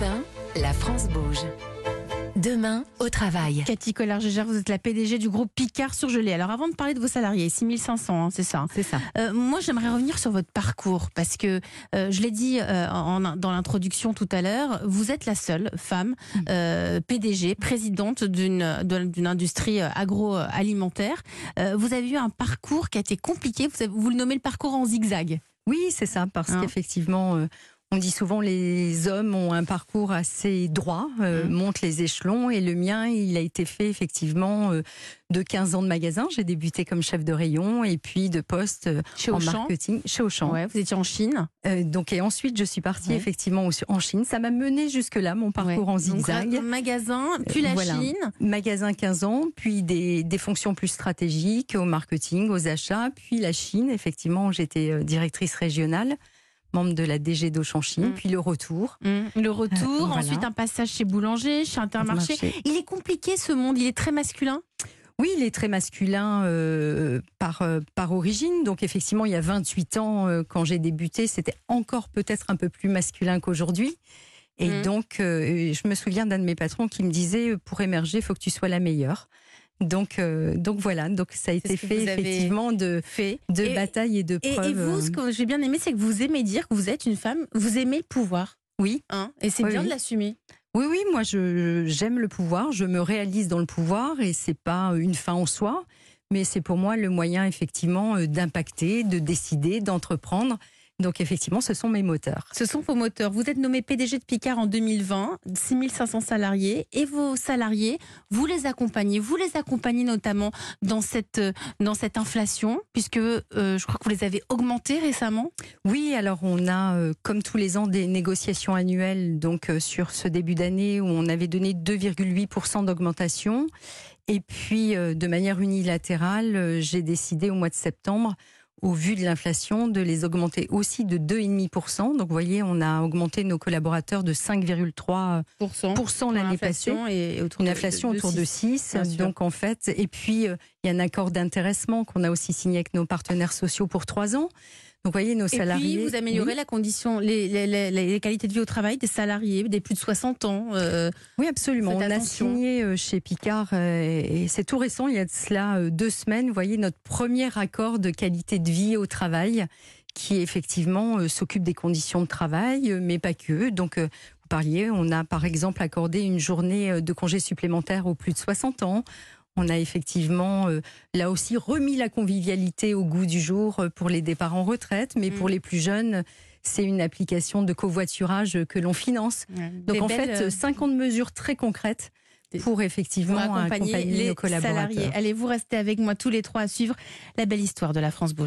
Europe 1, la France bouge. Demain, au travail. Cathy Collard-Gégère, vous êtes la PDG du groupe Picard Surgelé. Alors avant de parler de vos salariés, 6500, hein, c'est ça C'est ça. Euh, moi, j'aimerais revenir sur votre parcours parce que euh, je l'ai dit euh, en- dans l'introduction tout à l'heure, vous êtes la seule femme euh, PDG, présidente d'une industrie agroalimentaire. Euh, vous avez eu un parcours qui a été compliqué. Vous, avez- vous le nommez le parcours en zigzag. Oui, c'est ça, parce Hein. qu'effectivement, euh, on dit souvent les hommes ont un parcours assez droit, euh, Mhm. montent les échelons, et le mien, il a été fait effectivement euh, de 15 ans de magasin. J'ai débuté comme chef de rayon et puis de poste euh, Chez en Auchan. marketing chez Auchan. Ouais, vous étiez en Chine. Donc, et ensuite, je suis partie Ouais. effectivement en Chine. Ça m'a mené jusque-là, mon parcours Ouais. en Donc, zigzag. magasin, puis la voilà. Chine. Magasin 15 ans, puis des, des fonctions plus stratégiques au marketing, aux achats, puis la Chine, effectivement, j'étais directrice régionale, membre de la DG d'Auchan Chine, Mm. puis le retour. Mmh. Le retour, Euh, voilà. ensuite un passage chez Boulanger, chez Intermarché. Marché. Il est compliqué ce monde, il est très masculin? Oui, il est très masculin euh, par, euh, par origine. Donc effectivement, il y a 28 ans, euh, quand j'ai débuté, c'était encore peut-être un peu plus masculin qu'aujourd'hui. Et Mhm. donc, je me souviens d'un de mes patrons qui me disait, pour émerger, il faut que tu sois la meilleure. Donc, euh, donc voilà, donc ça a été fait effectivement de, Fait. de Et- bataille et de Et, preuves. et vous, ce que j'ai bien aimé, c'est que vous aimez dire que vous êtes une femme, vous aimez le pouvoir. Oui, Hein et c'est Oui, bien oui. de l'assumer. oui, oui, moi je j'aime le pouvoir, je me réalise dans le pouvoir et c'est pas une fin en soi, mais c'est pour moi le moyen effectivement euh, d'impacter, de décider, d'entreprendre. Donc effectivement, ce sont mes moteurs. Ce sont vos moteurs. Vous êtes nommé PDG de Picard en 2020, 6500 salariés, et vos salariés, vous les accompagnez. Vous les accompagnez notamment dans cette, euh, dans cette inflation, puisque euh, je crois que vous les avez augmentés récemment. Oui, alors on a, euh, comme tous les ans, des négociations annuelles. Donc euh, sur ce début d'année où on avait donné 2,8% d'augmentation. Et puis de manière unilatérale, j'ai décidé au mois de septembre, au vu de l'inflation, de les augmenter aussi de 2,5%. Donc vous voyez, on a augmenté nos collaborateurs de 5,3% Pour l'année passée. et autour Une inflation de autour de six. 6. bien sûr. Donc, en fait, et puis, euh, il y a un accord d'intéressement qu'on a aussi signé avec nos partenaires sociaux pour trois ans. Donc, vous voyez, nos Et salariés. puis, vous améliorez Oui, la condition, les, les- les- les qualités de vie au travail des salariés, des plus de 60 ans. euh, oui, absolument. On a signé euh, chez Picard, euh, et c'est tout récent, il y a de cela deux semaines, vous voyez, notre premier accord de qualité de vie au travail qui effectivement euh, s'occupe des conditions de travail, mais pas que. Donc, euh, vous parliez, on a par exemple accordé une journée de congé supplémentaire aux plus de 60 ans. On a effectivement, euh, là aussi, remis la convivialité au goût du jour euh, pour les départs en retraite, mais Mm. pour les plus jeunes, c'est une application de covoiturage que l'on finance. Donc des en belles, fait, euh, 50 mesures très concrètes pour pour effectivement accompagner accompagner les nos collaborateurs. salariés. Allez, vous restez avec moi tous les trois à suivre la belle histoire de la France Bouge.